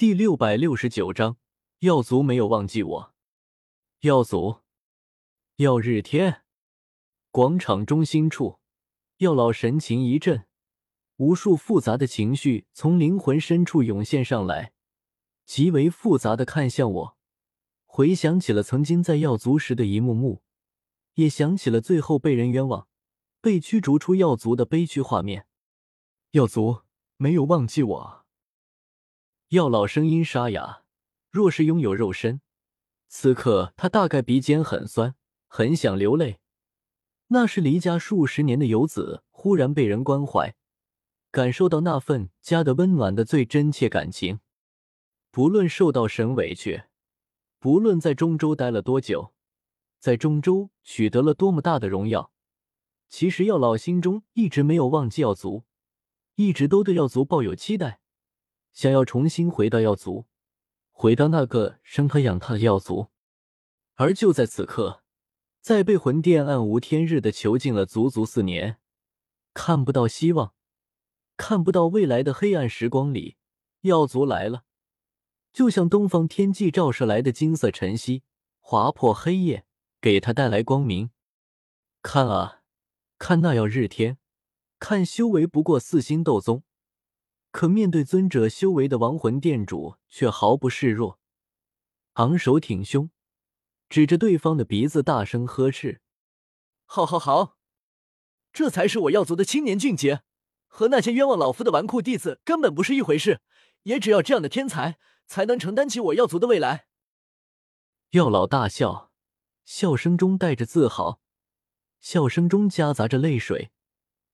第六百六十九章，药族没有忘记我。药族，耀日天广场中心处，药老神情一震，无数复杂的情绪从灵魂深处涌现上来，极为复杂的看向我，回想起了曾经在药族时的一幕幕，也想起了最后被人冤枉、被驱逐出药族的悲剧画面。药族没有忘记我。药老声音沙哑，若是拥有肉身，此刻他大概鼻尖很酸，很想流泪。那是离家数十年的游子，忽然被人关怀，感受到那份家的温暖的最真切感情。不论受到什委屈，不论在中州待了多久，在中州取得了多么大的荣耀，其实药老心中一直没有忘记药族，一直都对药族抱有期待。想要重新回到药族，回到那个生他养他的药族，而就在此刻，在被魂殿暗无天日的囚禁了足足四年，看不到希望，看不到未来的黑暗时光里，药族来了，就像东方天际照射来的金色晨曦，划破黑夜，给他带来光明。看啊，看那耀日天，看修为不过四星斗宗。可面对尊者修为的亡魂殿主，却毫不示弱，昂首挺胸，指着对方的鼻子大声呵斥：“好好好，这才是我药族的青年俊杰，和那些冤枉老夫的纨绔弟子根本不是一回事。也只要这样的天才，才能承担起我药族的未来。”药老大笑，笑声中带着自豪，笑声中夹杂着泪水，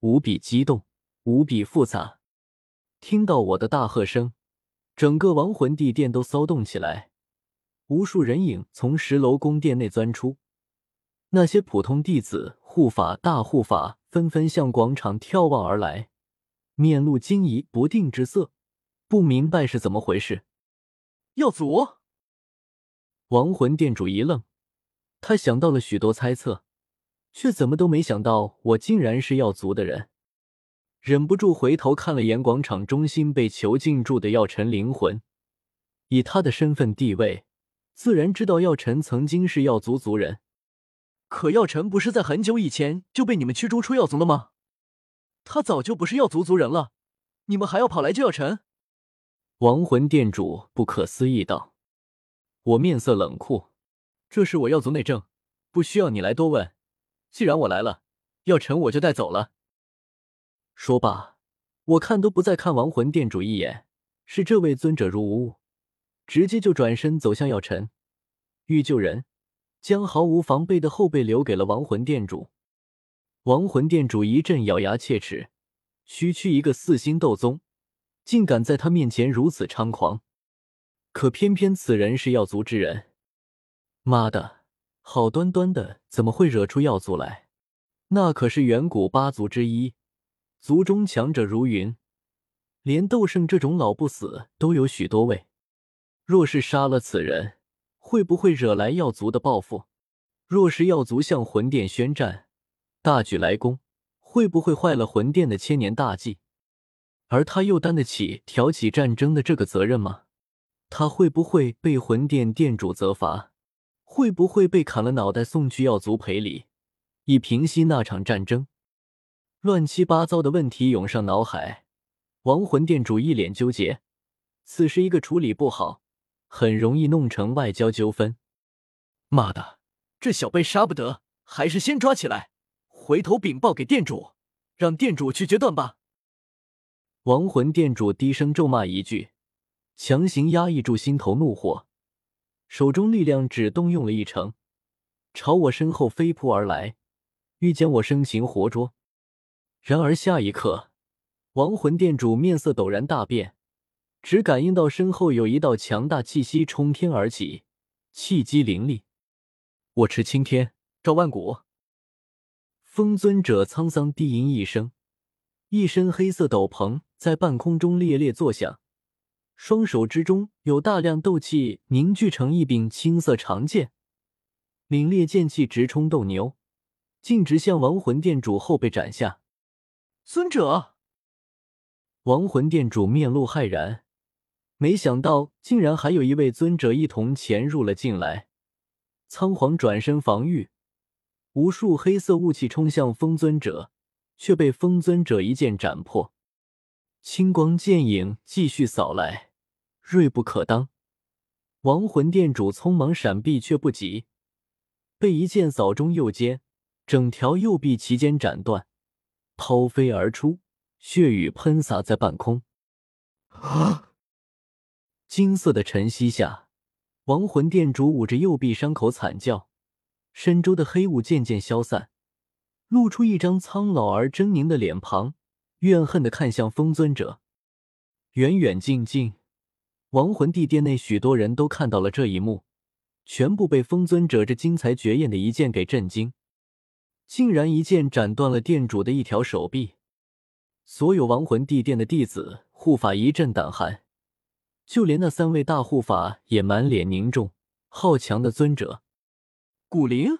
无比激动，无比复杂。听到我的大喝声，整个亡魂地殿都骚动起来，无数人影从十楼宫殿内钻出。那些普通弟子、护法、大护法纷纷向广场眺望而来，面露惊疑不定之色，不明白是怎么回事。药族，亡魂殿主一愣，他想到了许多猜测，却怎么都没想到我竟然是药族的人。忍不住回头看了眼广场中心被囚禁住的药尘灵魂，以他的身份地位，自然知道药尘曾经是药族族人。可药尘不是在很久以前就被你们驱逐出药族了吗？他早就不是药族族人了，你们还要跑来救药尘？亡魂殿主不可思议道。我面色冷酷，这是我药族内政，不需要你来多问。既然我来了，药尘我就带走了。说罢，我看都不再看亡魂殿主一眼，视这位尊者如无物，直接就转身走向药尘，欲救人，将毫无防备的后背留给了亡魂殿主。亡魂殿主一阵咬牙切齿，区区一个四星斗宗，竟敢在他面前如此猖狂，可偏偏此人是药族之人。妈的，好端端的怎么会惹出药族来？那可是远古八族之一。族中强者如云，连斗圣这种老不死都有许多位。若是杀了此人，会不会惹来药族的报复？若是药族向魂殿宣战，大举来攻，会不会坏了魂殿的千年大计？而他又担得起挑起战争的这个责任吗？他会不会被魂殿殿主责罚？会不会被砍了脑袋送去药族赔礼，以平息那场战争？乱七八糟的问题涌上脑海，亡魂殿主一脸纠结。此时一个处理不好，很容易弄成外交纠纷。妈的，这小辈杀不得，还是先抓起来，回头禀报给店主，让店主去决断吧。亡魂殿主低声咒骂一句，强行压抑住心头怒火，手中力量只动用了一成，朝我身后飞扑而来，欲将我生擒活捉。然而下一刻，亡魂殿主面色陡然大变，只感应到身后有一道强大气息冲天而起，气机凌厉。我持青天，照万古。风尊者沧桑低吟一声，一身黑色斗篷在半空中猎猎作响，双手之中有大量斗气凝聚成一柄青色长剑，凛冽剑气直冲斗牛，径直向亡魂殿主后背斩下。尊者，亡魂殿主面露骇然，没想到竟然还有一位尊者一同潜入了进来。仓皇转身防御，无数黑色雾气冲向风尊者，却被风尊者一剑斩破。青光剑影继续扫来，锐不可当。亡魂殿主匆忙闪避，却不及，被一剑扫中右肩，整条右臂齐肩斩断，抛飞而出，血雨喷洒在半空。啊！金色的晨曦下，亡魂殿主捂着右臂伤口惨叫，身周的黑雾渐渐消散，露出一张苍老而狰狞的脸庞，怨恨的看向风尊者。远远近近，亡魂帝殿内许多人都看到了这一幕，全部被风尊者这精彩绝艳的一剑给震惊，竟然一剑斩断了殿主的一条手臂。所有亡魂地殿的弟子护法一阵胆寒。就连那三位大护法也满脸凝重。好强的尊者，古灵。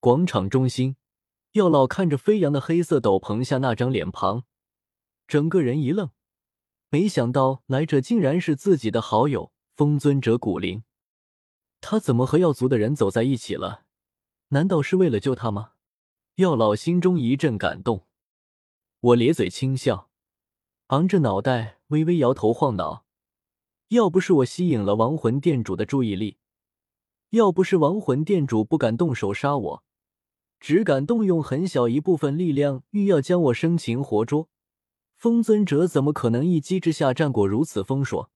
广场中心，药老看着飞扬的黑色斗篷下那张脸庞，整个人一愣，没想到来者竟然是自己的好友风尊者古灵。他怎么和药族的人走在一起了？难道是为了救他吗？药老心中一阵感动。我咧嘴轻笑，昂着脑袋，微微摇头晃脑。要不是我吸引了亡魂殿主的注意力，要不是亡魂殿主不敢动手杀我，只敢动用很小一部分力量，欲要将我生擒活捉，风尊者怎么可能一击之下战果如此丰硕？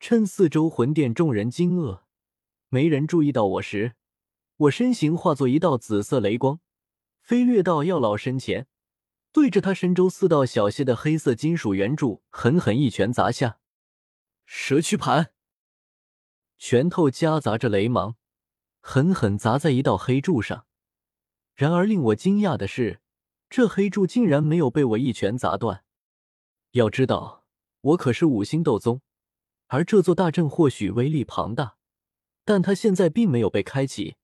趁四周魂殿众人惊愕，没人注意到我时，我身形化作一道紫色雷光，飞掠到药老身前，对着他身周四道小些的黑色金属圆柱狠狠一拳砸下。蛇躯盘，拳头夹杂着雷芒，狠狠砸在一道黑柱上。然而令我惊讶的是，这黑柱竟然没有被我一拳砸断。要知道，我可是五星斗宗，而这座大阵或许威力庞大，但它现在并没有被开启。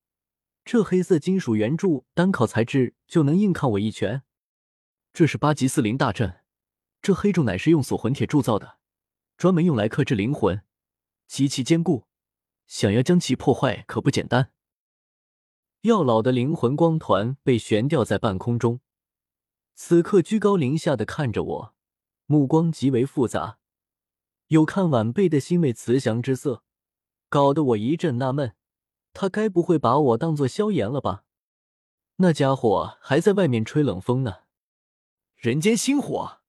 这黑色金属圆柱单靠材质就能硬抗我一拳。这是八级四灵大阵，这黑柱乃是用锁魂铁铸造的。专门用来克制灵魂，极其坚固，想要将其破坏可不简单。药老的灵魂光团被悬吊在半空中，此刻居高临下的看着我，目光极为复杂，有看晚辈的欣慰慈祥之色，搞得我一阵纳闷，他该不会把我当做萧炎了吧？那家伙还在外面吹冷风呢。人间星火，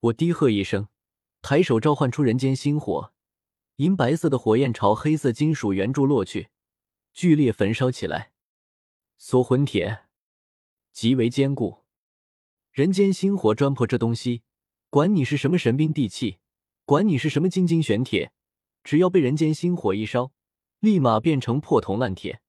我低喝一声。抬手召唤出人间星火，银白色的火焰朝黑色金属圆柱落去，剧烈焚烧起来。锁魂铁极为坚固，人间星火专破这东西，管你是什么神兵利器，管你是什么金金玄铁，只要被人间星火一烧，立马变成破铜烂铁。